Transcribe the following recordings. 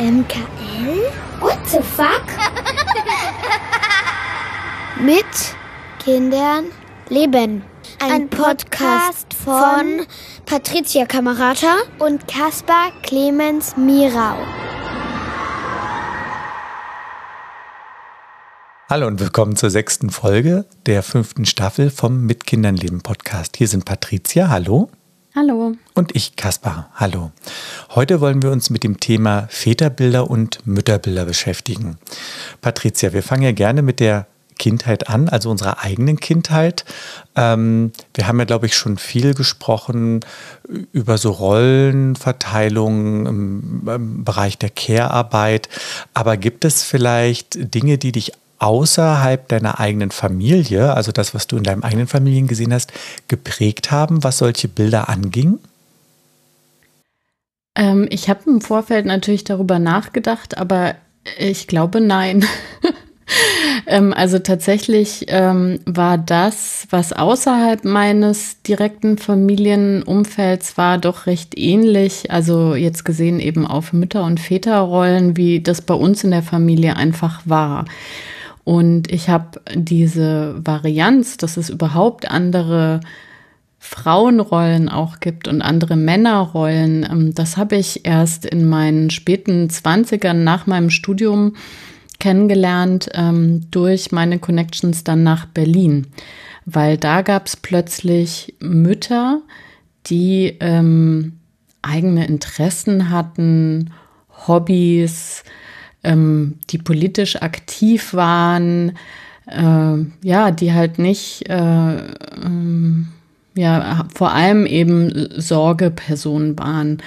MKL? What the fuck? Mit Kindern leben. Ein, Podcast von Patricia Kamerata und Caspar Clemens Mirau. Hallo und willkommen zur sechsten Folge der fünften Staffel vom Mit Kindern leben Podcast. Hier sind Patricia, hallo. Hallo. Und ich, Kaspar, hallo. Heute wollen wir uns mit dem Thema Väterbilder und Mütterbilder beschäftigen. Patricia, wir fangen ja gerne mit der Kindheit an, also unserer eigenen Kindheit. Ähm, wir haben ja, glaube ich, schon viel gesprochen über so Rollenverteilungen im, im Bereich der Care-Arbeit. Aber gibt es vielleicht Dinge, die dich außerhalb deiner eigenen Familie, also das, was du in deinem eigenen Familien gesehen hast, geprägt haben, was solche Bilder anging? Ähm, ich habe im Vorfeld natürlich darüber nachgedacht, aber ich glaube nein. ähm, also tatsächlich ähm, war das, was außerhalb meines direkten Familienumfelds war, doch recht ähnlich. Also jetzt gesehen eben auf Mütter- und Väterrollen, wie das bei uns in der Familie einfach war. Und ich habe diese Varianz, dass es überhaupt andere Frauenrollen auch gibt und andere Männerrollen, ähm, das habe ich erst in meinen späten Zwanzigern nach meinem Studium kennengelernt ähm, durch meine Connections dann nach Berlin, weil da gab es plötzlich Mütter, die ähm, eigene Interessen hatten, Hobbys, ähm, die politisch aktiv waren, äh, ja, die halt nicht, äh, ähm, ja, vor allem eben Sorgepersonen waren.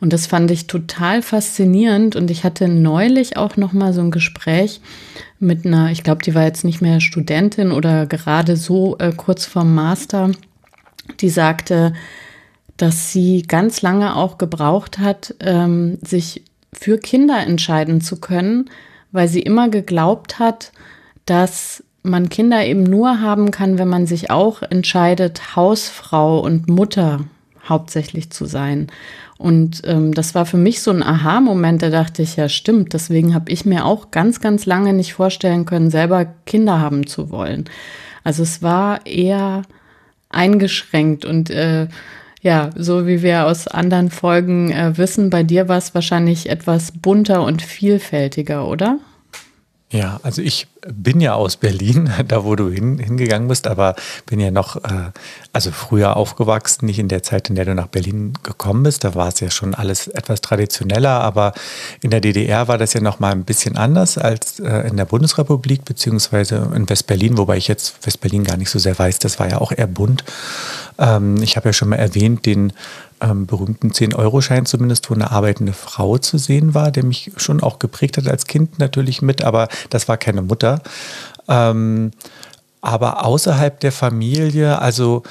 Und das fand ich total faszinierend. Und ich hatte neulich auch noch mal so ein Gespräch mit einer, ich glaube, die war jetzt nicht mehr Studentin oder gerade so äh, kurz vorm Master, die sagte, dass sie ganz lange auch gebraucht hat, ähm, sich für Kinder entscheiden zu können, weil sie immer geglaubt hat, dass man Kinder eben nur haben kann, wenn man sich auch entscheidet, Hausfrau und Mutter hauptsächlich zu sein. Und ähm, das war für mich so ein Aha-Moment, da dachte ich, ja stimmt, deswegen habe ich mir auch ganz, ganz lange nicht vorstellen können, selber Kinder haben zu wollen. Also es war eher eingeschränkt und äh, ja, so wie wir aus anderen Folgen äh, wissen, bei dir war es wahrscheinlich etwas bunter und vielfältiger, oder? Ja, also ich bin ja aus Berlin, da wo du hin, hingegangen bist, aber bin ja noch, äh, also früher aufgewachsen, nicht in der Zeit, in der du nach Berlin gekommen bist. Da war es ja schon alles etwas traditioneller, aber in der DDR war das ja noch mal ein bisschen anders als äh, in der Bundesrepublik beziehungsweise in Westberlin, wobei ich jetzt Westberlin gar nicht so sehr weiß. Das war ja auch eher bunt. Ähm, ich habe ja schon mal erwähnt, den ähm, berühmten 10-Euro-Schein zumindest, wo eine arbeitende Frau zu sehen war, der mich schon auch geprägt hat als Kind natürlich mit, aber das war keine Mutter. Ähm, aber außerhalb der Familie, also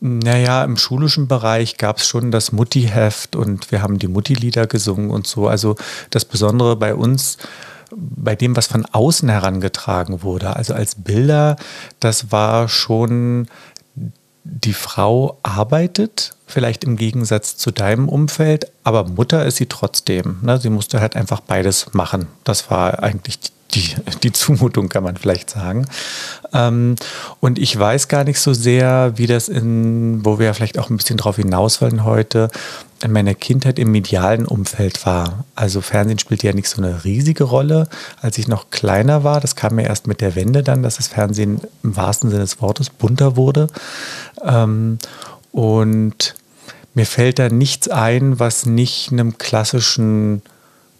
naja, im schulischen Bereich gab es schon das Mutti-Heft und wir haben die Mutti-Lieder gesungen und so. Also das Besondere bei uns, bei dem, was von außen herangetragen wurde, also als Bilder, das war schon die Frau arbeitet, vielleicht im Gegensatz zu deinem Umfeld, aber Mutter ist sie trotzdem. Ne? Sie musste halt einfach beides machen. Das war eigentlich die, die Zumutung, kann man vielleicht sagen. Ähm, und ich weiß gar nicht so sehr, wie das in, wo wir vielleicht auch ein bisschen drauf hinaus wollen heute, in meiner Kindheit im medialen Umfeld war. Also Fernsehen spielte ja nicht so eine riesige Rolle. Als ich noch kleiner war, das kam mir erst mit der Wende dann, dass das Fernsehen im wahrsten Sinne des Wortes bunter wurde. Ähm, und mir fällt da nichts ein, was nicht einem klassischen,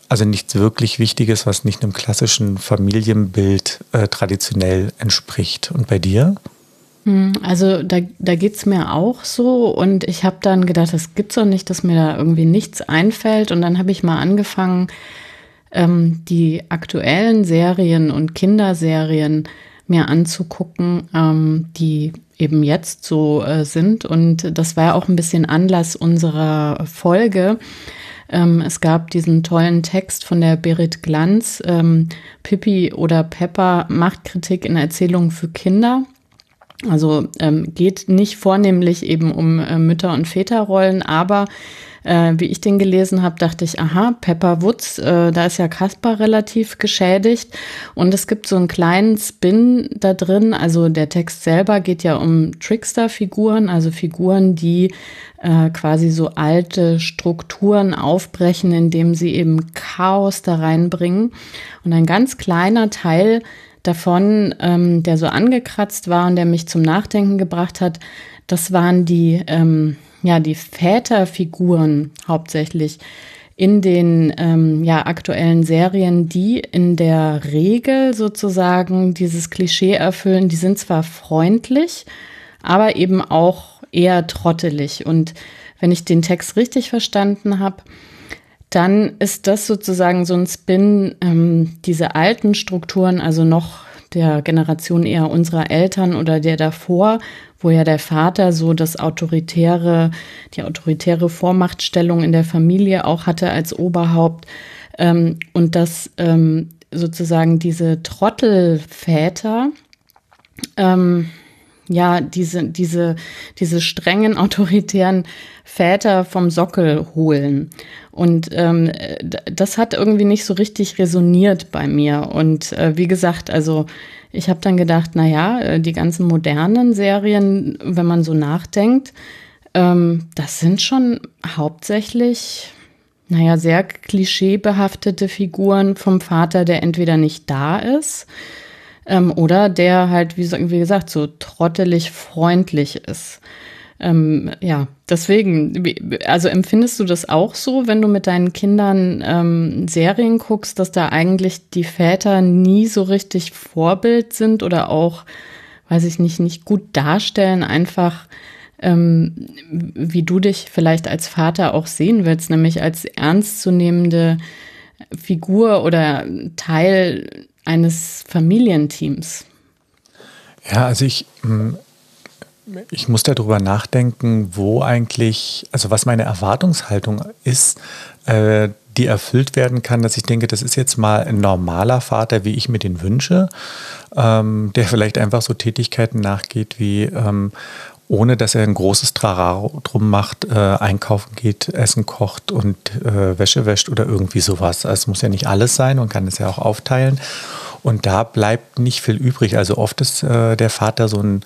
also nichts wirklich Wichtiges, was nicht einem klassischen Familienbild äh, traditionell entspricht. Und bei dir? Hm, also da, da geht es mir auch so und ich habe dann gedacht, das gibt's doch nicht, dass mir da irgendwie nichts einfällt und dann habe ich mal angefangen, ähm, die aktuellen Serien und Kinderserien mir anzugucken, ähm, die eben jetzt so äh, sind und das war ja auch ein bisschen Anlass unserer Folge. Ähm, es gab diesen tollen Text von der Berit Glanz, ähm, Pippi oder Pepper, Machtkritik in Erzählungen für Kinder. Also ähm, geht nicht vornehmlich eben um äh, Mütter- und Väterrollen, aber äh, wie ich den gelesen habe, dachte ich, aha, Pepper Woods, äh, da ist ja Kaspar relativ geschädigt. Und es gibt so einen kleinen Spin da drin. Also der Text selber geht ja um Trickster-Figuren, also Figuren, die äh, quasi so alte Strukturen aufbrechen, indem sie eben Chaos da reinbringen. Und ein ganz kleiner Teil davon, ähm, der so angekratzt war und der mich zum Nachdenken gebracht hat, das waren die, ähm, ja, die Väterfiguren hauptsächlich in den ähm, ja, aktuellen Serien, die in der Regel sozusagen dieses Klischee erfüllen. Die sind zwar freundlich, aber eben auch eher trottelig. Und wenn ich den Text richtig verstanden habe, dann ist das sozusagen so ein Spin, ähm, diese alten Strukturen, also noch der Generation eher unserer Eltern oder der davor, wo ja der Vater so das autoritäre, die autoritäre Vormachtstellung in der Familie auch hatte als Oberhaupt ähm, und dass ähm, sozusagen diese Trottelväter ähm, ja, diese, diese, diese strengen autoritären Väter vom Sockel holen. Und ähm, das hat irgendwie nicht so richtig resoniert bei mir. Und äh, wie gesagt, also ich habe dann gedacht, na ja, äh, die ganzen modernen Serien, wenn man so nachdenkt, ähm, das sind schon hauptsächlich, naja, sehr klischeebehaftete Figuren vom Vater, der entweder nicht da ist, ähm, oder der halt, wie, wie gesagt, so trottelig freundlich ist. Ähm, ja, deswegen, also empfindest du das auch so, wenn du mit deinen Kindern ähm, Serien guckst, dass da eigentlich die Väter nie so richtig Vorbild sind oder auch, weiß ich nicht, nicht gut darstellen, einfach ähm, wie du dich vielleicht als Vater auch sehen willst, nämlich als ernstzunehmende Figur oder Teil eines Familienteams? Ja, also ich, hm, ich muss darüber nachdenken, wo eigentlich, also was meine Erwartungshaltung ist, äh, die erfüllt werden kann, dass ich denke, das ist jetzt mal ein normaler Vater, wie ich mir den wünsche, ähm, der vielleicht einfach so Tätigkeiten nachgeht wie ähm, ohne dass er ein großes Trara drum macht, äh, einkaufen geht, Essen kocht und äh, Wäsche wäscht oder irgendwie sowas. Also es muss ja nicht alles sein und kann es ja auch aufteilen. Und da bleibt nicht viel übrig. Also oft ist äh, der Vater so ein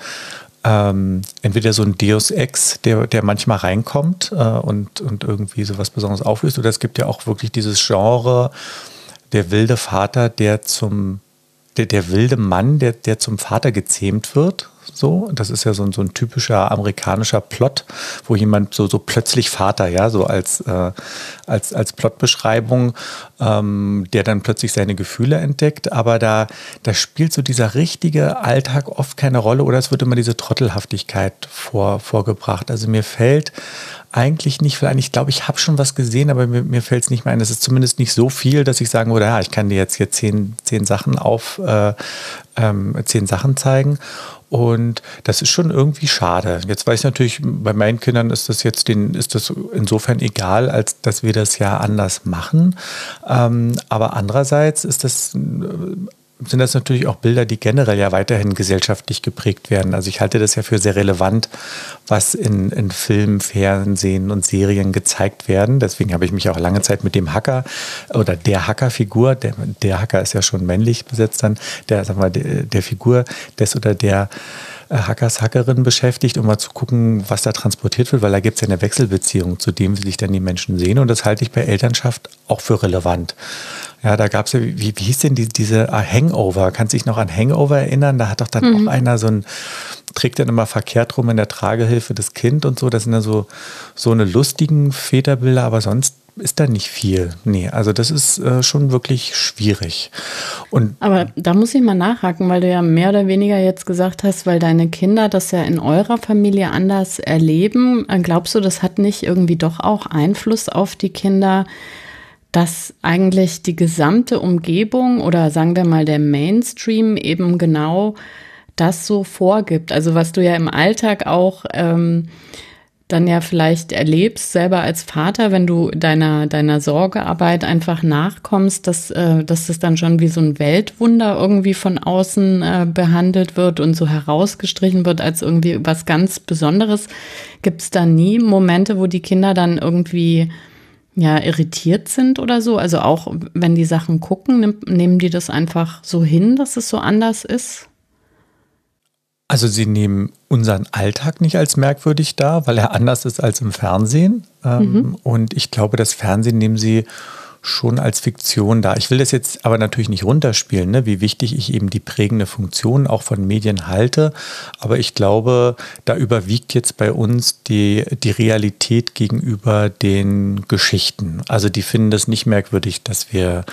ähm, entweder so ein Deus Ex, der, der manchmal reinkommt äh, und, und irgendwie sowas Besonderes auflöst, oder es gibt ja auch wirklich dieses Genre, der wilde Vater, der zum, der, der wilde Mann, der, der zum Vater gezähmt wird so, das ist ja so, so ein typischer amerikanischer Plot, wo jemand so, so plötzlich Vater, ja, so als, äh, als, als Plotbeschreibung, ähm, der dann plötzlich seine Gefühle entdeckt. Aber da, da spielt so dieser richtige Alltag oft keine Rolle oder es wird immer diese Trottelhaftigkeit vor, vorgebracht. Also mir fällt eigentlich nicht viel ein. Ich glaube, ich habe schon was gesehen, aber mir, mir fällt es nicht mehr ein. Es ist zumindest nicht so viel, dass ich sagen würde, ja, ich kann dir jetzt hier zehn, zehn Sachen auf, äh, ähm, zehn Sachen zeigen. Und das ist schon irgendwie schade. Jetzt weiß ich natürlich, bei meinen Kindern ist das jetzt den, ist das insofern egal, als dass wir das ja anders machen. Ähm, aber andererseits ist das sind das natürlich auch Bilder, die generell ja weiterhin gesellschaftlich geprägt werden. Also ich halte das ja für sehr relevant, was in, in Filmen, Fernsehen und Serien gezeigt werden. Deswegen habe ich mich auch lange Zeit mit dem Hacker oder der Hackerfigur, der, der Hacker ist ja schon männlich besetzt dann, der, sag mal, der, der Figur des oder der äh, Hackers, Hackerin beschäftigt, um mal zu gucken, was da transportiert wird, weil da gibt es ja eine Wechselbeziehung zu dem, wie sich dann die Menschen sehen. Und das halte ich bei Elternschaft auch für relevant. Ja, da gab es ja, wie, wie hieß denn die, diese ah, Hangover? Kannst du dich noch an Hangover erinnern? Da hat doch dann mhm. auch einer so ein, trägt dann immer verkehrt rum in der Tragehilfe das Kind und so. Das sind ja so, so eine lustigen Väterbilder, aber sonst ist da nicht viel. Nee, also das ist äh, schon wirklich schwierig. Und aber da muss ich mal nachhaken, weil du ja mehr oder weniger jetzt gesagt hast, weil deine Kinder das ja in eurer Familie anders erleben. Glaubst du, das hat nicht irgendwie doch auch Einfluss auf die Kinder? Dass eigentlich die gesamte Umgebung oder sagen wir mal der Mainstream eben genau das so vorgibt. Also was du ja im Alltag auch ähm, dann ja vielleicht erlebst, selber als Vater, wenn du deiner, deiner Sorgearbeit einfach nachkommst, dass, äh, dass das dann schon wie so ein Weltwunder irgendwie von außen äh, behandelt wird und so herausgestrichen wird als irgendwie was ganz Besonderes. Gibt es da nie Momente, wo die Kinder dann irgendwie ja, irritiert sind oder so? Also auch wenn die Sachen gucken, nehmen die das einfach so hin, dass es so anders ist? Also sie nehmen unseren Alltag nicht als merkwürdig dar, weil er anders ist als im Fernsehen. Ähm, mhm. Und ich glaube, das Fernsehen nehmen sie schon als Fiktion da. Ich will das jetzt aber natürlich nicht runterspielen, ne, wie wichtig ich eben die prägende Funktion auch von Medien halte. Aber ich glaube, da überwiegt jetzt bei uns die, die Realität gegenüber den Geschichten. Also die finden das nicht merkwürdig, dass wir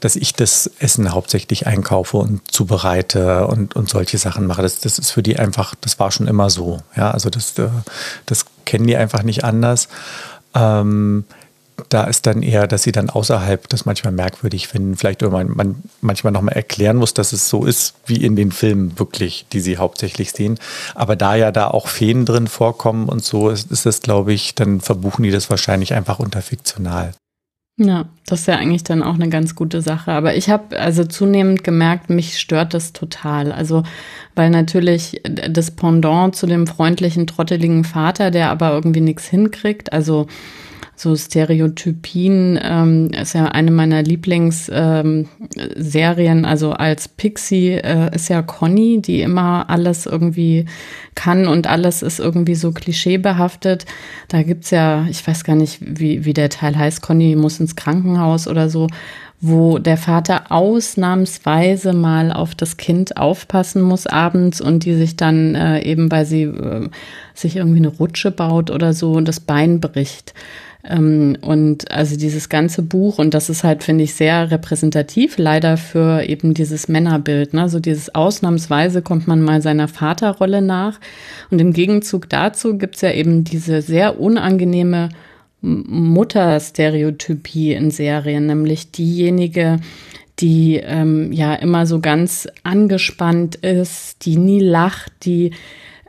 dass ich das Essen hauptsächlich einkaufe und zubereite und, und solche Sachen mache. Das, das ist für die einfach, das war schon immer so. Ja, also das, äh, das kennen die einfach nicht anders. Ähm, da ist dann eher, dass sie dann außerhalb das manchmal merkwürdig finden, vielleicht irgendwann man manchmal nochmal erklären muss, dass es so ist, wie in den Filmen wirklich, die sie hauptsächlich sehen. Aber da ja da auch Feen drin vorkommen und so, ist, ist das, glaube ich, dann verbuchen die das wahrscheinlich einfach unter fiktional. Ja, das ist ja eigentlich dann auch eine ganz gute Sache. Aber ich habe also zunehmend gemerkt, mich stört das total. Also, weil natürlich das Pendant zu dem freundlichen, trotteligen Vater, der aber irgendwie nichts hinkriegt, also so Stereotypien ähm, ist ja eine meiner Lieblingsserien. Ähm, also als Pixie äh, ist ja Conny, die immer alles irgendwie kann und alles ist irgendwie so klischeebehaftet. Da gibt's ja, ich weiß gar nicht, wie, wie der Teil heißt, Conny muss ins Krankenhaus oder so wo der Vater ausnahmsweise mal auf das Kind aufpassen muss abends und die sich dann äh, eben, weil sie äh, sich irgendwie eine Rutsche baut oder so, das Bein bricht. Ähm, und also dieses ganze Buch, und das ist halt, finde ich, sehr repräsentativ, leider für eben dieses Männerbild. Ne? So dieses Ausnahmsweise kommt man mal seiner Vaterrolle nach. Und im Gegenzug dazu gibt's ja eben diese sehr unangenehme Mutterstereotypie in Serien, nämlich diejenige, die ähm, ja immer so ganz angespannt ist, die nie lacht, die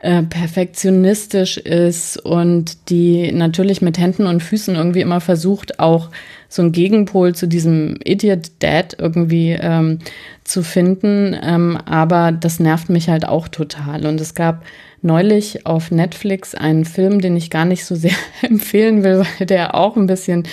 äh, perfektionistisch ist und die natürlich mit Händen und Füßen irgendwie immer versucht, auch so einen Gegenpol zu diesem Idiot Dad irgendwie ähm, zu finden. Ähm, aber das nervt mich halt auch total. Und es gab neulich auf Netflix einen Film, den ich gar nicht so sehr empfehlen will, weil der auch ein bisschen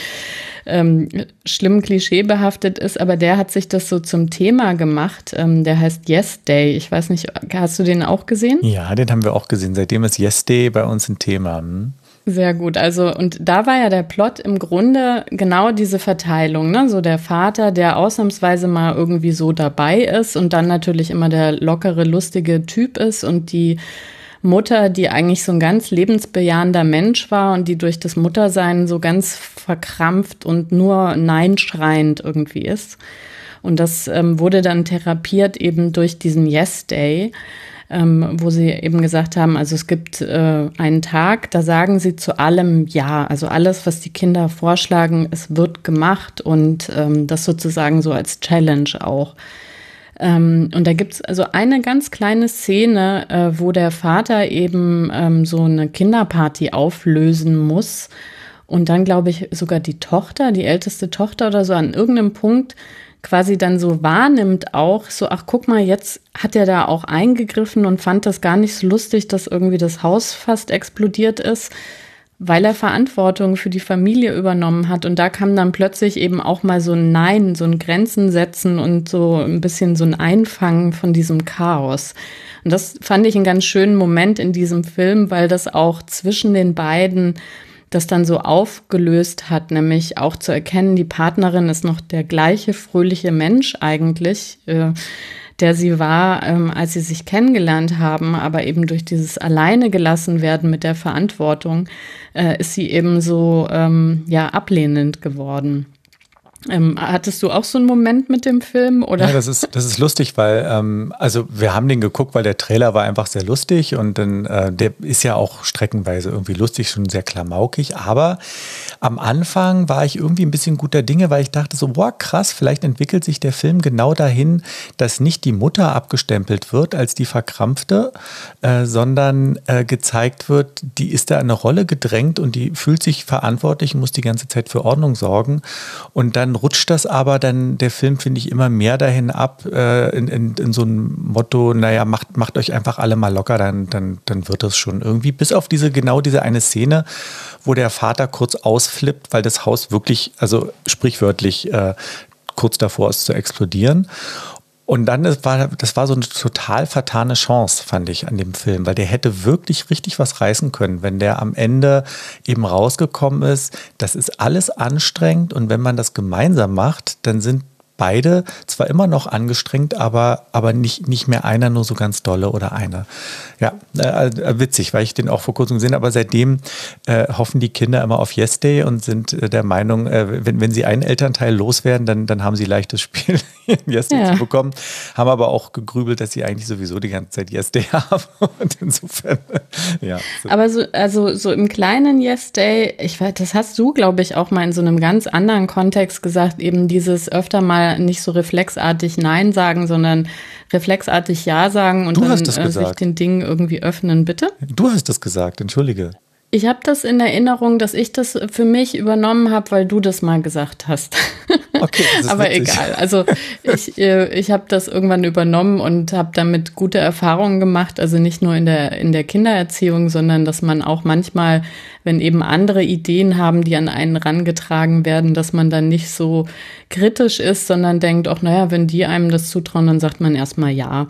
ähm, schlimm klischeebehaftet ist, aber der hat sich das so zum Thema gemacht. Ähm, der heißt Yes Day. Ich weiß nicht, hast du den auch gesehen? Ja, den haben wir auch gesehen. Seitdem ist Yes Day bei uns ein Thema. Hm? Sehr gut. Also, und da war ja der Plot im Grunde genau diese Verteilung, ne? So der Vater, der ausnahmsweise mal irgendwie so dabei ist und dann natürlich immer der lockere, lustige Typ ist und die Mutter, die eigentlich so ein ganz lebensbejahender Mensch war und die durch das Muttersein so ganz verkrampft und nur Nein schreiend irgendwie ist. Und das ähm, wurde dann therapiert eben durch diesen Yes Day, ähm, wo sie eben gesagt haben, also es gibt äh, einen Tag, da sagen sie zu allem Ja. Also alles, was die Kinder vorschlagen, es wird gemacht und ähm, das sozusagen so als Challenge auch. Ähm, und da gibt's also eine ganz kleine Szene, äh, wo der Vater eben ähm, so eine Kinderparty auflösen muss. Und dann, glaube ich, sogar die Tochter, die älteste Tochter oder so, an irgendeinem Punkt quasi dann so wahrnimmt auch, so, ach guck mal, jetzt hat er da auch eingegriffen und fand das gar nicht so lustig, dass irgendwie das Haus fast explodiert ist weil er Verantwortung für die Familie übernommen hat. Und da kam dann plötzlich eben auch mal so ein Nein, so ein Grenzen setzen und so ein bisschen so ein Einfangen von diesem Chaos. Und das fand ich einen ganz schönen Moment in diesem Film, weil das auch zwischen den beiden das dann so aufgelöst hat, nämlich auch zu erkennen, die Partnerin ist noch der gleiche fröhliche Mensch eigentlich. Äh, der sie war, ähm, als sie sich kennengelernt haben, aber eben durch dieses alleine gelassen werden mit der Verantwortung, äh, ist sie eben so ähm, ja ablehnend geworden. Ähm, hattest du auch so einen Moment mit dem Film? Oder? Ja, das ist, das ist lustig, weil, ähm, also wir haben den geguckt, weil der Trailer war einfach sehr lustig und dann, äh, der ist ja auch streckenweise irgendwie lustig, schon sehr klamaukig. Aber am Anfang war ich irgendwie ein bisschen guter Dinge, weil ich dachte so, boah, krass, vielleicht entwickelt sich der Film genau dahin, dass nicht die Mutter abgestempelt wird als die Verkrampfte, äh, sondern äh, gezeigt wird, die ist da in eine Rolle gedrängt und die fühlt sich verantwortlich, muss die ganze Zeit für Ordnung sorgen. Und dann rutscht das aber dann, der Film, finde ich, immer mehr dahin ab, äh, in, in, in, so ein Motto, naja, macht, macht euch einfach alle mal locker, dann, dann, dann wird das schon irgendwie. Bis auf diese, genau diese eine Szene, wo der Vater kurz ausflippt, weil das Haus wirklich, also sprichwörtlich, äh, kurz davor ist zu explodieren. Und dann das war das war so eine total vertane Chance, fand ich, an dem Film, weil der hätte wirklich richtig was reißen können, wenn der am Ende eben rausgekommen ist. Das ist alles anstrengend und wenn man das gemeinsam macht, dann sind beide zwar immer noch angestrengt, aber, aber nicht, nicht mehr einer nur so ganz dolle oder einer. Ja, äh, äh, witzig, weil ich den auch vor kurzem gesehen habe, aber seitdem äh, hoffen die Kinder immer auf Yes Day und sind äh, der Meinung, äh, wenn, wenn sie einen Elternteil loswerden, dann, dann haben sie leichtes Spiel, Yes Day ja. zu bekommen. Haben aber auch gegrübelt, dass sie eigentlich sowieso die ganze Zeit Yes Day haben. Und insofern, ja. So. Aber so, also so im kleinen Yes Day, ich weiß, das hast du, glaube ich, auch mal in so einem ganz anderen Kontext gesagt, eben dieses öfter mal nicht so reflexartig Nein sagen, sondern reflexartig Ja sagen und du dann äh, sich den Dingen irgendwie öffnen, bitte? Du hast das gesagt, entschuldige. Ich habe das in Erinnerung, dass ich das für mich übernommen habe, weil du das mal gesagt hast. Okay, das ist aber witzig. egal. Also ich, äh, ich habe das irgendwann übernommen und habe damit gute Erfahrungen gemacht. Also nicht nur in der in der Kindererziehung, sondern dass man auch manchmal, wenn eben andere Ideen haben, die an einen rangetragen werden, dass man dann nicht so kritisch ist, sondern denkt, auch naja, wenn die einem das zutrauen, dann sagt man erstmal ja.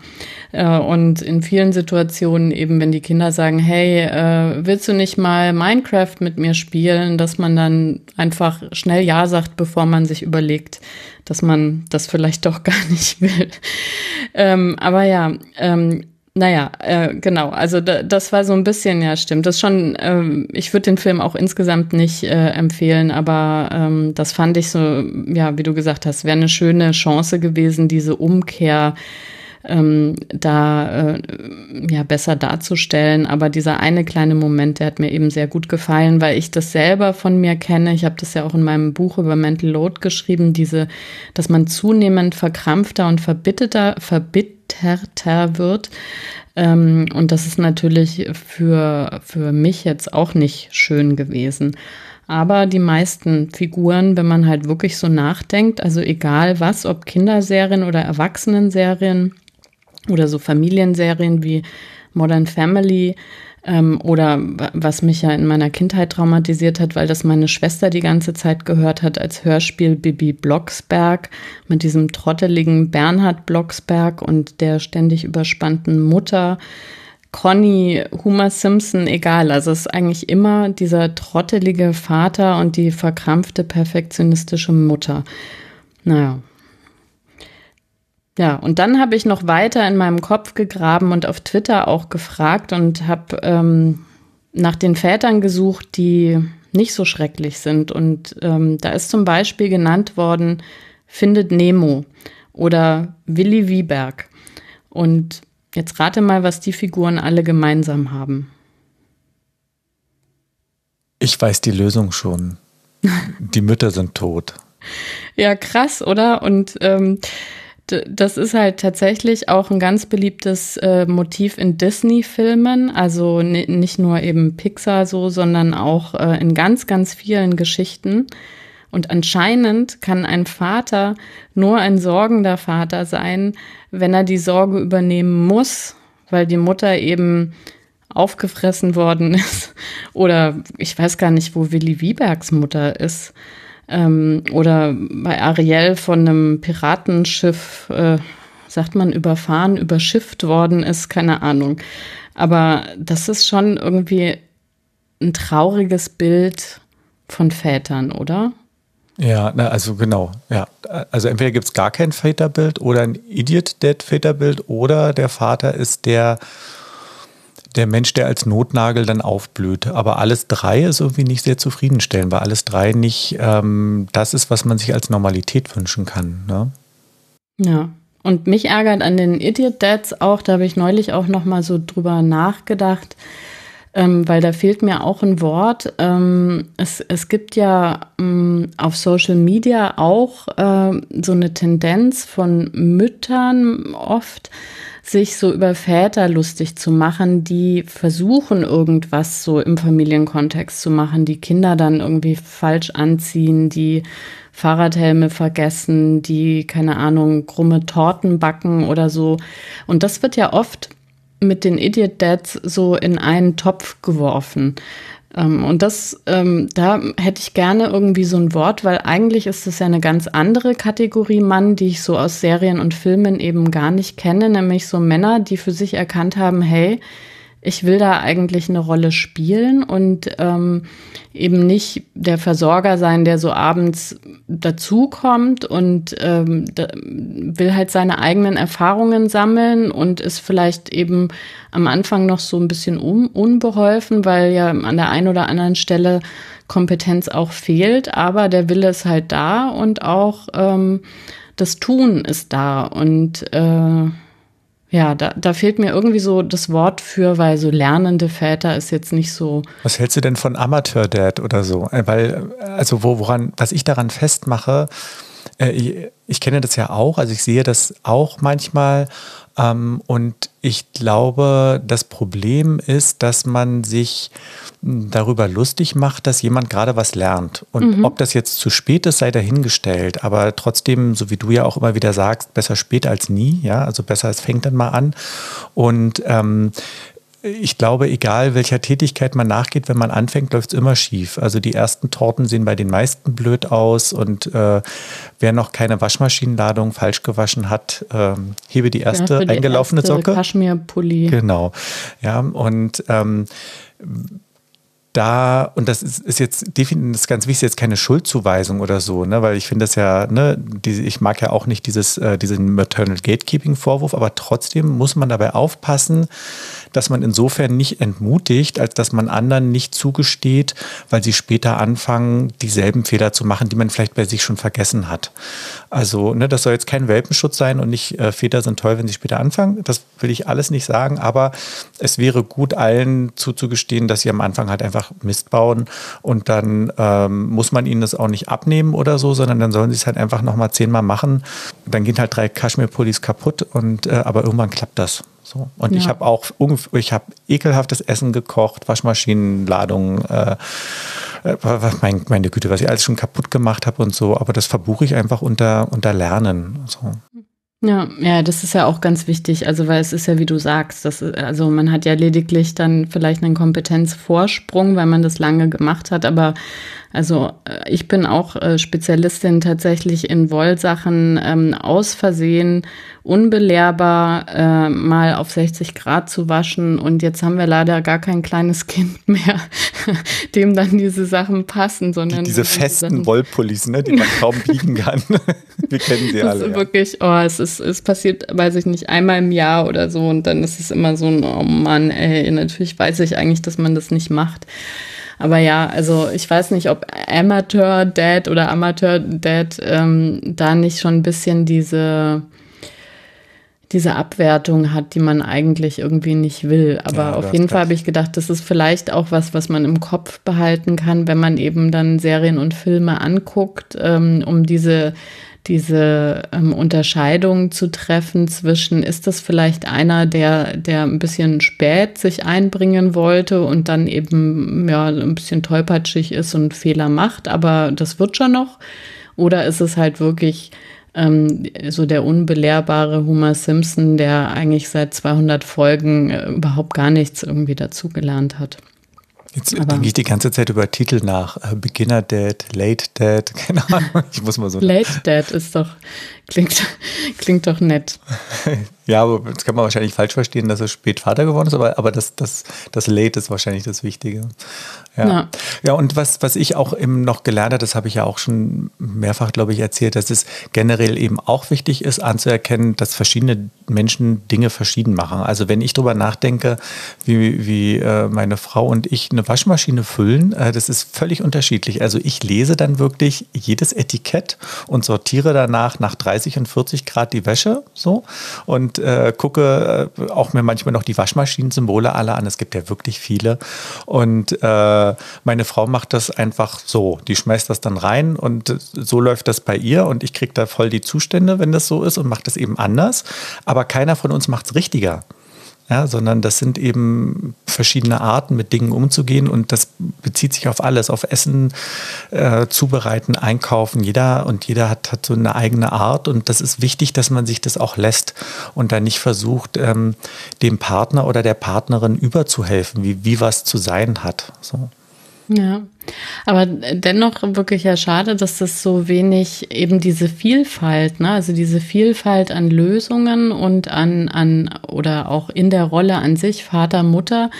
Äh, und in vielen Situationen eben, wenn die Kinder sagen, hey, äh, willst du nicht mal Minecraft mit mir spielen, dass man dann einfach schnell ja sagt, bevor man sich überlegt, dass man das vielleicht doch gar nicht will. Ähm, aber ja, ähm, naja, äh, genau. Also da, das war so ein bisschen, ja, stimmt. Das schon, ähm, ich würde den Film auch insgesamt nicht äh, empfehlen, aber ähm, das fand ich so, ja, wie du gesagt hast, wäre eine schöne Chance gewesen, diese Umkehr ähm, da äh, ja besser darzustellen. Aber dieser eine kleine Moment, der hat mir eben sehr gut gefallen, weil ich das selber von mir kenne. Ich habe das ja auch in meinem Buch über Mental Load geschrieben, diese, dass man zunehmend verkrampfter und verbitterter, verbitterter wird. Ähm, und das ist natürlich für, für mich jetzt auch nicht schön gewesen. Aber die meisten Figuren, wenn man halt wirklich so nachdenkt, also egal was, ob Kinderserien oder Erwachsenenserien oder so Familienserien wie Modern Family, ähm, oder was mich ja in meiner Kindheit traumatisiert hat, weil das meine Schwester die ganze Zeit gehört hat als Hörspiel Bibi Blocksberg mit diesem trotteligen Bernhard Blocksberg und der ständig überspannten Mutter. Conny, Homer Simpson, egal. Also es ist eigentlich immer dieser trottelige Vater und die verkrampfte, perfektionistische Mutter. Naja, ja, und dann habe ich noch weiter in meinem Kopf gegraben und auf Twitter auch gefragt und habe ähm, nach den Vätern gesucht, die nicht so schrecklich sind. Und ähm, da ist zum Beispiel genannt worden, findet Nemo oder Willi Wieberg. Und jetzt rate mal, was die Figuren alle gemeinsam haben. Ich weiß die Lösung schon. die Mütter sind tot. Ja, krass, oder? Und ähm, das ist halt tatsächlich auch ein ganz beliebtes äh, Motiv in Disney-Filmen. Also nicht nur eben Pixar so, sondern auch äh, in ganz, ganz vielen Geschichten. Und anscheinend kann ein Vater nur ein sorgender Vater sein, wenn er die Sorge übernehmen muss, weil die Mutter eben aufgefressen worden ist. Oder ich weiß gar nicht, wo Willi Wiebergs Mutter ist ähm, oder bei Ariel von einem Piratenschiff, äh, sagt man, überfahren, überschifft worden ist, keine Ahnung. Aber das ist schon irgendwie ein trauriges Bild von Vätern, oder? Ja, na, also genau, ja. Also entweder gibt es gar kein Väterbild oder ein Idiot-Dad-Väterbild oder der Vater ist der, der Mensch, der als Notnagel dann aufblüht. Aber alles drei ist irgendwie nicht sehr zufriedenstellend, weil alles drei nicht ähm, das ist, was man sich als Normalität wünschen kann. Ne? Ja. Und mich ärgert an den Idiot Dads auch, da habe ich neulich auch noch mal so drüber nachgedacht, ähm, weil da fehlt mir auch ein Wort. Ähm, es, es gibt ja ähm, auf Social Media auch äh, so eine Tendenz von Müttern oft, sich so über Väter lustig zu machen, die versuchen, irgendwas so im Familienkontext zu machen, die Kinder dann irgendwie falsch anziehen, die Fahrradhelme vergessen, die, keine Ahnung, krumme Torten backen oder so. Und das wird ja oft mit den Idiot Dads so in einen Topf geworfen. Ähm, und das, ähm, da hätte ich gerne irgendwie so ein Wort, weil eigentlich ist das ja eine ganz andere Kategorie Mann, die ich so aus Serien und Filmen eben gar nicht kenne, nämlich so Männer, die für sich erkannt haben, hey, ich will da eigentlich eine Rolle spielen und ähm, eben nicht der Versorger sein, der so abends dazukommt und ähm, da, will halt seine eigenen Erfahrungen sammeln und ist vielleicht eben am Anfang noch so ein bisschen un unbeholfen, weil ja an der einen oder anderen Stelle Kompetenz auch fehlt, aber der Wille ist halt da und auch ähm, das Tun ist da. Und äh, ja, da, da fehlt mir irgendwie so das Wort für, weil so lernende Väter ist jetzt nicht so. Was hältst du denn von Amateur-Dad oder so? Äh, weil, also wo, woran, was ich daran festmache, äh, ich, ich, kenne das ja auch, also ich sehe das auch manchmal und ich glaube, das Problem ist, dass man sich darüber lustig macht, dass jemand gerade was lernt. Und mhm. ob das jetzt zu spät ist, sei dahingestellt. Aber trotzdem, so wie du ja auch immer wieder sagst, besser spät als nie. Ja, also besser, es fängt dann mal an. Und ähm, ich glaube, egal welcher Tätigkeit man nachgeht, wenn man anfängt, läuft es immer schief. Also die ersten Torten sehen bei den meisten blöd aus und äh, wer noch keine Waschmaschinenladung falsch gewaschen hat, äh, hebe die erste ja, die eingelaufene erste Socke. Kaschmirpulli. Genau. Ja, und ähm, da, und das ist, ist jetzt definitiv das ist ganz wichtig, jetzt keine Schuldzuweisung oder so, ne, weil ich finde das ja, ne, die, ich mag ja auch nicht dieses, äh, diesen Maternal Gatekeeping-Vorwurf, aber trotzdem muss man dabei aufpassen, dass man insofern nicht entmutigt, als dass man anderen nicht zugesteht, weil sie später anfangen, dieselben Fehler zu machen, die man vielleicht bei sich schon vergessen hat. Also, ne, das soll jetzt kein Welpenschutz sein und nicht äh, Väter sind toll, wenn sie später anfangen. Das will ich alles nicht sagen, aber es wäre gut, allen zuzugestehen, dass sie am Anfang halt einfach Mist bauen und dann ähm, muss man ihnen das auch nicht abnehmen oder so, sondern dann sollen sie es halt einfach nochmal zehnmal machen. Dann gehen halt drei Kaschmirpullis kaputt und äh, aber irgendwann klappt das. So. Und ja. ich habe auch ich habe ekelhaftes Essen gekocht, Waschmaschinenladungen, äh, äh mein, meine Güte, was ich alles schon kaputt gemacht habe und so, aber das verbuche ich einfach unter, unter Lernen. So. Ja, ja, das ist ja auch ganz wichtig. Also, weil es ist ja, wie du sagst, das, also man hat ja lediglich dann vielleicht einen Kompetenzvorsprung, weil man das lange gemacht hat, aber also äh, ich bin auch äh, Spezialistin tatsächlich in Wollsachen ähm, aus Versehen unbelehrbar äh, mal auf 60 Grad zu waschen. Und jetzt haben wir leider gar kein kleines Kind mehr, dem dann diese Sachen passen, sondern die, diese festen Sachen. Wollpullis, ne, die man kaum biegen kann. wir kennen sie das alle. Ist ja. Wirklich, oh, es ist, es passiert, weiß ich nicht, einmal im Jahr oder so. Und dann ist es immer so ein, oh Mann, ey, natürlich weiß ich eigentlich, dass man das nicht macht. Aber ja, also ich weiß nicht, ob Amateur Dad oder Amateur Dad ähm, da nicht schon ein bisschen diese diese Abwertung hat, die man eigentlich irgendwie nicht will. Aber ja, auf jeden Fall habe ich gedacht, das ist vielleicht auch was, was man im Kopf behalten kann, wenn man eben dann Serien und Filme anguckt, ähm, um diese diese ähm, Unterscheidung zu treffen zwischen, ist das vielleicht einer, der, der ein bisschen spät sich einbringen wollte und dann eben ja ein bisschen tollpatschig ist und Fehler macht, aber das wird schon noch? Oder ist es halt wirklich ähm, so der unbelehrbare Homer Simpson, der eigentlich seit 200 Folgen äh, überhaupt gar nichts irgendwie dazugelernt hat? Jetzt Aber denke ich die ganze Zeit über Titel nach. Äh, Beginner Dad, Late Dad, keine Ahnung. Ich muss mal so. Late Dad ist doch, klingt, klingt doch nett. ja, aber das kann man wahrscheinlich falsch verstehen, dass er spät Vater geworden ist, aber, aber das, das, das Late ist wahrscheinlich das Wichtige. Ja. ja. ja, und was, was ich auch eben noch gelernt habe, das habe ich ja auch schon mehrfach, glaube ich, erzählt, dass es generell eben auch wichtig ist, anzuerkennen, dass verschiedene Menschen Dinge verschieden machen. Also wenn ich darüber nachdenke, wie, wie äh, meine Frau und ich eine Waschmaschine füllen, äh, das ist völlig unterschiedlich. Also ich lese dann wirklich jedes Etikett und sortiere danach nach 30 und 40 Grad die Wäsche so und äh, gucke äh, auch mir manchmal noch die Waschmaschinen-Symbole alle an. Es gibt ja wirklich viele. Und äh, meine Frau macht das einfach so. Die schmeißt das dann rein und so läuft das bei ihr und ich kriege da voll die Zustände, wenn das so ist und macht das eben anders. Aber keiner von uns macht es richtiger. Ja, sondern das sind eben verschiedene Arten, mit Dingen umzugehen und das bezieht sich auf alles, auf Essen, äh, Zubereiten, Einkaufen. Jeder und jeder hat, hat so eine eigene Art und das ist wichtig, dass man sich das auch lässt und dann nicht versucht, ähm, dem Partner oder der Partnerin überzuhelfen, wie, wie was zu sein hat. So. Ja, aber dennoch wirklich ja schade, dass das so wenig eben diese Vielfalt, ne, also diese Vielfalt an Lösungen und an, an oder auch in der Rolle an sich, Vater, Mutter,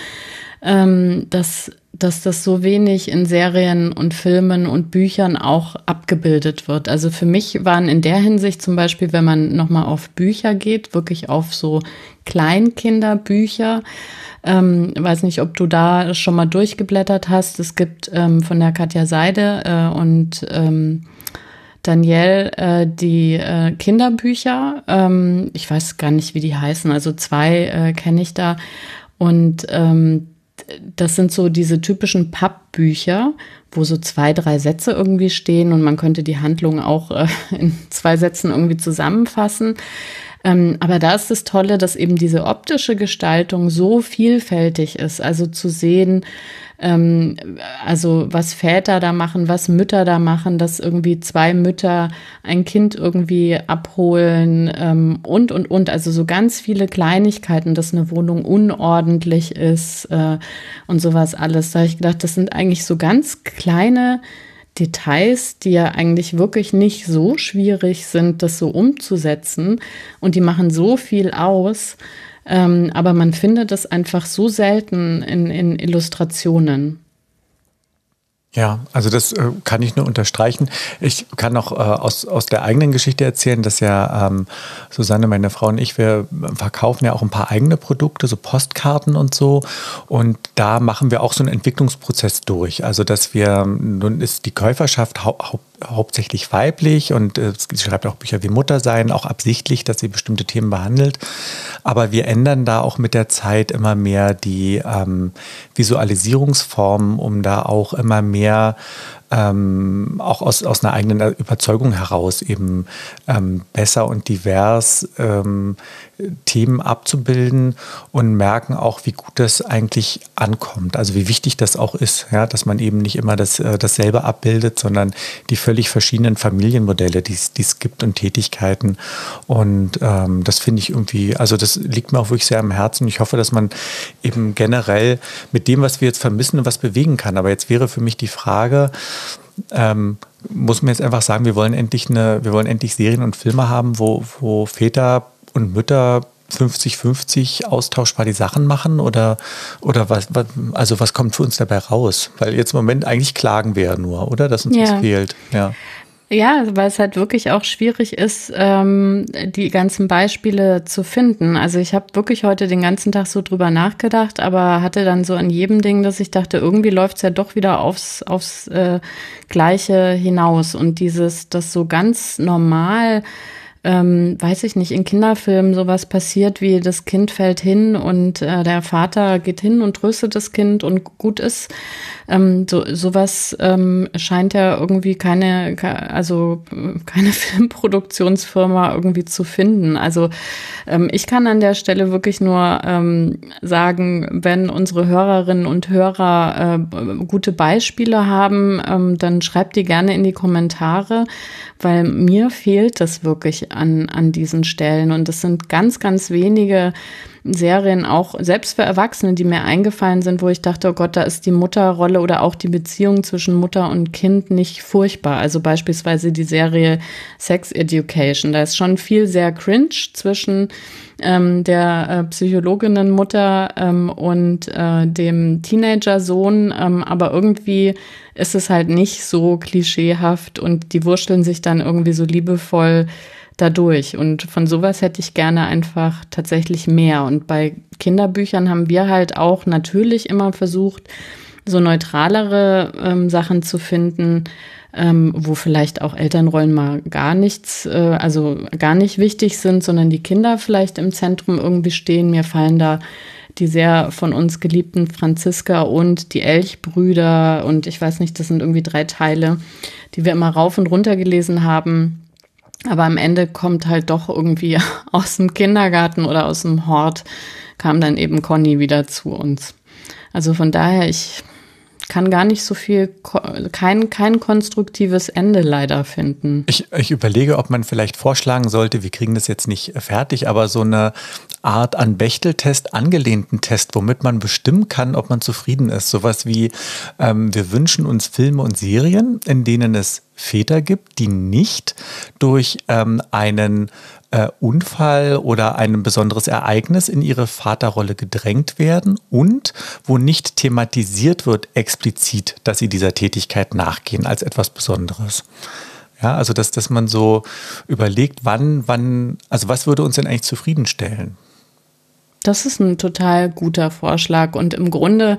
ähm, dass, dass das so wenig in Serien und Filmen und Büchern auch abgebildet wird. Also für mich waren in der Hinsicht zum Beispiel, wenn man nochmal auf Bücher geht, wirklich auf so Kleinkinderbücher, ähm, weiß nicht, ob du da schon mal durchgeblättert hast. Es gibt ähm, von der Katja Seide äh, und ähm, Danielle äh, die äh, Kinderbücher. Ähm, ich weiß gar nicht, wie die heißen. Also zwei äh, kenne ich da. Und ähm, das sind so diese typischen Pappbücher, wo so zwei, drei Sätze irgendwie stehen und man könnte die Handlung auch äh, in zwei Sätzen irgendwie zusammenfassen. Ähm, aber da ist das Tolle, dass eben diese optische Gestaltung so vielfältig ist. Also zu sehen, ähm, also was Väter da machen, was Mütter da machen, dass irgendwie zwei Mütter ein Kind irgendwie abholen ähm, und, und, und. Also so ganz viele Kleinigkeiten, dass eine Wohnung unordentlich ist äh, und sowas alles. Da habe ich gedacht, das sind eigentlich so ganz kleine Details, die ja eigentlich wirklich nicht so schwierig sind, das so umzusetzen. Und die machen so viel aus. Ähm, aber man findet es einfach so selten in, in Illustrationen. Ja, also das äh, kann ich nur unterstreichen. Ich kann auch äh, aus, aus der eigenen Geschichte erzählen, dass ja ähm, Susanne, meine Frau und ich, wir verkaufen ja auch ein paar eigene Produkte, so Postkarten und so. Und da machen wir auch so einen Entwicklungsprozess durch. Also dass wir, nun ist die Käuferschaft hau hauptsächlich weiblich und äh, sie schreibt auch Bücher wie Mutter sein, auch absichtlich, dass sie bestimmte Themen behandelt. Aber wir ändern da auch mit der Zeit immer mehr die ähm, Visualisierungsformen, um da auch immer mehr ähm, auch aus, aus einer eigenen Überzeugung heraus eben ähm, besser und divers ähm, Themen abzubilden und merken auch, wie gut das eigentlich ankommt. Also wie wichtig das auch ist, ja, dass man eben nicht immer das, äh, dasselbe abbildet, sondern die völlig verschiedenen Familienmodelle, die es gibt und Tätigkeiten. Und ähm, das finde ich irgendwie, also das liegt mir auch wirklich sehr am Herzen. Ich hoffe, dass man eben generell mit dem, was wir jetzt vermissen, was bewegen kann. Aber jetzt wäre für mich die Frage, ähm, muss man jetzt einfach sagen, wir wollen endlich eine, wir wollen endlich Serien und Filme haben, wo, wo Väter und Mütter 50-50 austauschbar die Sachen machen oder, oder was, was, also was kommt für uns dabei raus? Weil jetzt im Moment eigentlich klagen wir ja nur, oder? Dass uns ja. was fehlt. Ja. Ja, weil es halt wirklich auch schwierig ist, ähm, die ganzen Beispiele zu finden. Also ich habe wirklich heute den ganzen Tag so drüber nachgedacht, aber hatte dann so an jedem Ding, dass ich dachte, irgendwie läuft's ja doch wieder aufs, aufs äh, Gleiche hinaus. Und dieses, das so ganz normal ähm, weiß ich nicht, in Kinderfilmen sowas passiert, wie das Kind fällt hin und äh, der Vater geht hin und tröstet das Kind und gut ist. Ähm, so, sowas ähm, scheint ja irgendwie keine, also keine Filmproduktionsfirma irgendwie zu finden. Also ähm, ich kann an der Stelle wirklich nur ähm, sagen, wenn unsere Hörerinnen und Hörer äh, gute Beispiele haben, ähm, dann schreibt die gerne in die Kommentare, weil mir fehlt das wirklich an, an diesen Stellen. Und es sind ganz, ganz wenige Serien auch, selbst für Erwachsene, die mir eingefallen sind, wo ich dachte, oh Gott, da ist die Mutterrolle oder auch die Beziehung zwischen Mutter und Kind nicht furchtbar. Also beispielsweise die Serie Sex Education. Da ist schon viel sehr cringe zwischen ähm, der äh, Psychologinnenmutter ähm, und äh, dem Teenager-Sohn, ähm, aber irgendwie ist es halt nicht so klischeehaft und die wurschteln sich dann irgendwie so liebevoll dadurch. Und von sowas hätte ich gerne einfach tatsächlich mehr. Und bei Kinderbüchern haben wir halt auch natürlich immer versucht, so neutralere ähm, Sachen zu finden, ähm, wo vielleicht auch Elternrollen mal gar nichts, äh, also gar nicht wichtig sind, sondern die Kinder vielleicht im Zentrum irgendwie stehen. Mir fallen da die sehr von uns geliebten Franziska und die Elchbrüder und ich weiß nicht, das sind irgendwie drei Teile, die wir immer rauf und runter gelesen haben. Aber am Ende kommt halt doch irgendwie aus dem Kindergarten oder aus dem Hort kam dann eben Conny wieder zu uns. Also von daher, ich kann gar nicht so viel, kein, kein konstruktives Ende leider finden. Ich, ich überlege, ob man vielleicht vorschlagen sollte, wir kriegen das jetzt nicht fertig, aber so eine Art an Bechteltest angelehnten Test, womit man bestimmen kann, ob man zufrieden ist. Sowas wie, ähm, wir wünschen uns Filme und Serien, in denen es Väter gibt, die nicht durch ähm, einen äh, Unfall oder ein besonderes Ereignis in ihre Vaterrolle gedrängt werden und wo nicht thematisiert wird explizit, dass sie dieser Tätigkeit nachgehen als etwas Besonderes. Ja, also dass, dass man so überlegt, wann, wann, also was würde uns denn eigentlich zufriedenstellen? Das ist ein total guter Vorschlag. Und im Grunde,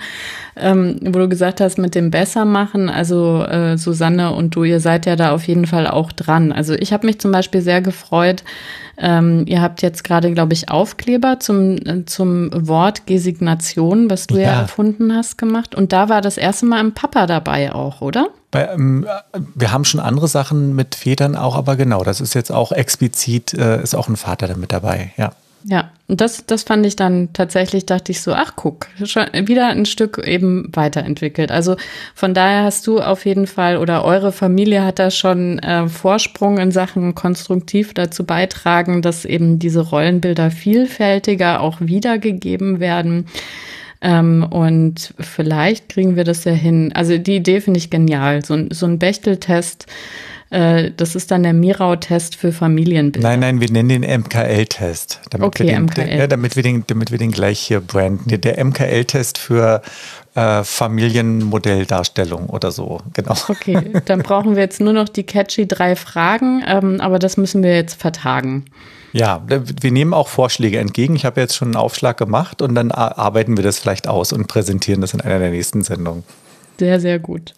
ähm, wo du gesagt hast, mit dem Bessermachen, also äh, Susanne und du, ihr seid ja da auf jeden Fall auch dran. Also ich habe mich zum Beispiel sehr gefreut. Ähm, ihr habt jetzt gerade, glaube ich, Aufkleber zum, äh, zum Wort Gesignation, was du ja. ja. erfunden hast, gemacht. Und da war das erste Mal ein Papa dabei auch, oder? Bei, ähm, wir haben schon andere Sachen mit Vätern auch, aber genau, das ist jetzt auch explizit, äh, ist auch ein Vater damit dabei, ja. Ja, und das, das fand ich dann tatsächlich, dachte ich so, ach guck, schon wieder ein Stück eben weiterentwickelt. Also von daher hast du auf jeden Fall oder eure Familie hat da schon äh, Vorsprung in Sachen konstruktiv dazu beitragen, dass eben diese Rollenbilder vielfältiger auch wiedergegeben werden. Ähm, und vielleicht kriegen wir das ja hin. Also die Idee finde ich genial. So, so ein Bechteltest äh, das ist dann der Mirau-Test für Familienbilder. Nein, nein, wir nennen den MKL-Test. Okay, wir den, MKL. Ja, damit wir den, damit wir den gleich hier branden. Der MKL-Test für äh, Familienmodelldarstellung oder so, genau. Okay, dann brauchen wir jetzt nur noch die catchy drei Fragen, ähm, aber das müssen wir jetzt vertagen. Ja, wir nehmen auch Vorschläge entgegen. Ich habe jetzt schon einen Aufschlag gemacht und dann arbeiten wir das vielleicht aus und präsentieren das in einer der nächsten Sendungen. Sehr, sehr gut.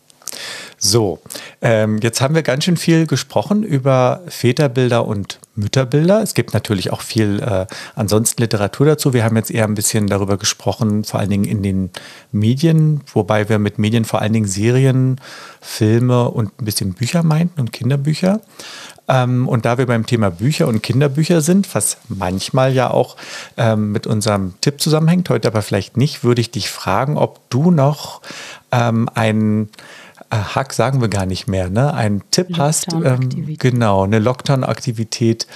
So, ähm, jetzt haben wir ganz schön viel gesprochen über Väterbilder und Mütterbilder. Es gibt natürlich auch viel äh, ansonsten Literatur dazu. Wir haben jetzt eher ein bisschen darüber gesprochen, vor allen Dingen in den Medien, wobei wir mit Medien vor allen Dingen Serien, Filme und ein bisschen Bücher meinten und Kinderbücher. Ähm, und da wir beim Thema Bücher und Kinderbücher sind, was manchmal ja auch ähm, mit unserem Tipp zusammenhängt, heute aber vielleicht nicht, würde ich dich fragen, ob du noch ähm, einen äh, Hack sagen wir gar nicht mehr, ne? einen Tipp hast, ähm, genau, eine Lockdown-Aktivität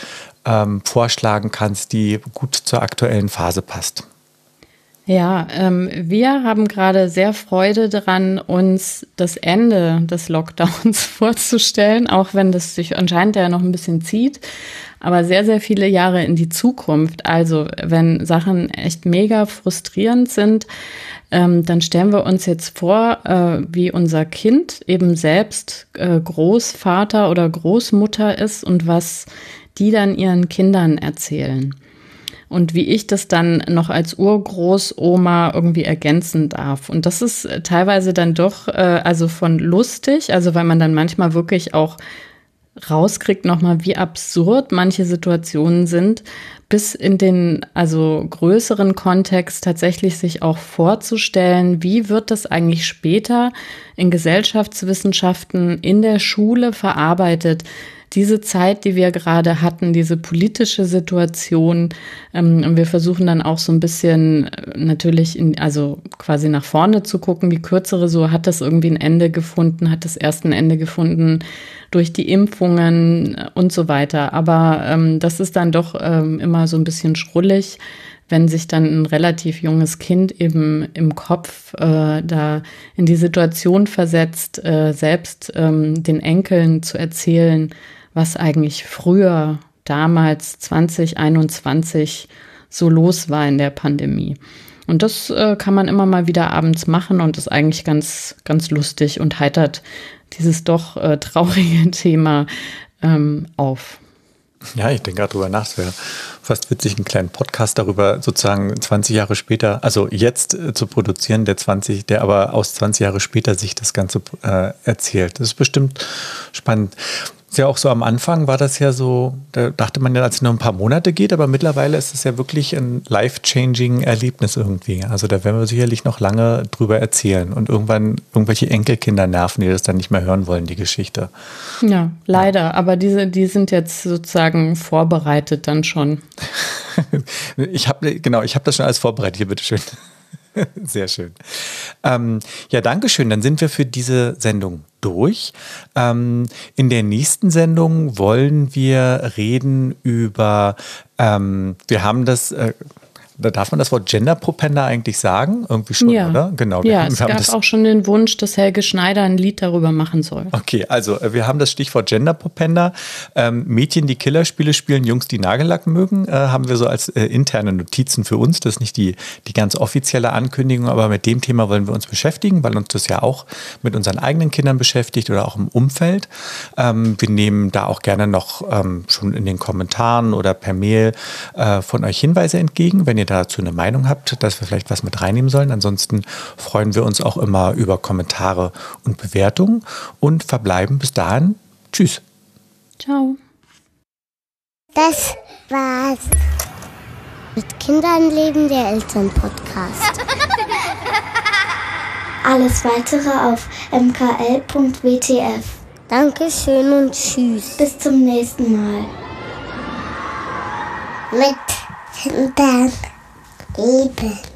ähm, vorschlagen kannst, die gut zur aktuellen Phase passt. Ja, ähm, wir haben gerade sehr Freude daran, uns das Ende des Lockdowns vorzustellen, auch wenn das sich anscheinend ja noch ein bisschen zieht, aber sehr, sehr viele Jahre in die Zukunft. Also wenn Sachen echt mega frustrierend sind, ähm, dann stellen wir uns jetzt vor, äh, wie unser Kind eben selbst äh, Großvater oder Großmutter ist und was die dann ihren Kindern erzählen und wie ich das dann noch als Urgroßoma irgendwie ergänzen darf. Und das ist teilweise dann doch, äh, also von lustig, also weil man dann manchmal wirklich auch rauskriegt nochmal, wie absurd manche Situationen sind, bis in den also größeren Kontext tatsächlich sich auch vorzustellen, wie wird das eigentlich später in Gesellschaftswissenschaften in der Schule verarbeitet, diese Zeit, die wir gerade hatten, diese politische Situation, ähm, wir versuchen dann auch so ein bisschen äh, natürlich in, also quasi nach vorne zu gucken, die kürzere, so hat das irgendwie ein Ende gefunden, hat das erst ein Ende gefunden durch die Impfungen und so weiter. Aber ähm, das ist dann doch ähm, immer so ein bisschen schrullig wenn sich dann ein relativ junges Kind eben im Kopf äh, da in die Situation versetzt, äh, selbst ähm, den Enkeln zu erzählen, was eigentlich früher, damals 2021 so los war in der Pandemie. Und das äh, kann man immer mal wieder abends machen und ist eigentlich ganz, ganz lustig und heitert dieses doch äh, traurige Thema ähm, auf. Ja, ich denke gerade drüber nach. Es wäre fast witzig, einen kleinen Podcast darüber sozusagen 20 Jahre später, also jetzt äh, zu produzieren, der 20, der aber aus 20 Jahre später sich das Ganze äh, erzählt. Das ist bestimmt spannend ja auch so am Anfang war das ja so, da dachte man ja, als es nur ein paar Monate geht, aber mittlerweile ist es ja wirklich ein life-changing Erlebnis irgendwie. Also da werden wir sicherlich noch lange drüber erzählen und irgendwann irgendwelche Enkelkinder nerven, die das dann nicht mehr hören wollen, die Geschichte. Ja, leider, ja. aber diese, die sind jetzt sozusagen vorbereitet dann schon. ich habe, genau, ich habe das schon alles vorbereitet, hier bitteschön. Sehr schön. Ähm, ja, danke schön. Dann sind wir für diese Sendung durch. Ähm, in der nächsten Sendung wollen wir reden über, ähm, wir haben das, äh, darf man das Wort Gender-Propender eigentlich sagen? Irgendwie schon, ja. oder? Genau. ja, es gab auch schon den Wunsch, dass Helge Schneider ein Lied darüber machen soll. Okay, also äh, wir haben das Stichwort Gender-Propender. Ähm, Mädchen, die Killerspiele spielen, Jungs, die Nagellack mögen, äh, haben wir so als äh, interne Notizen für uns. Das ist nicht die, die ganz offizielle Ankündigung, aber mit dem Thema wollen wir uns beschäftigen, weil uns das ja auch mit unseren eigenen Kindern beschäftigt oder auch im Umfeld. Ähm, wir nehmen da auch gerne noch ähm, schon in den Kommentaren oder per Mail äh, von euch Hinweise entgegen, wenn ihr da dazu eine Meinung habt, dass wir vielleicht was mit reinnehmen sollen. Ansonsten freuen wir uns auch immer über Kommentare und Bewertungen und verbleiben bis dahin. Tschüss. Ciao. Das war's. Mit Kindern leben der Elternpodcast. Alles weitere auf mkl.wtf. Dankeschön und tschüss. Bis zum nächsten Mal. Mit Kindern. Eben.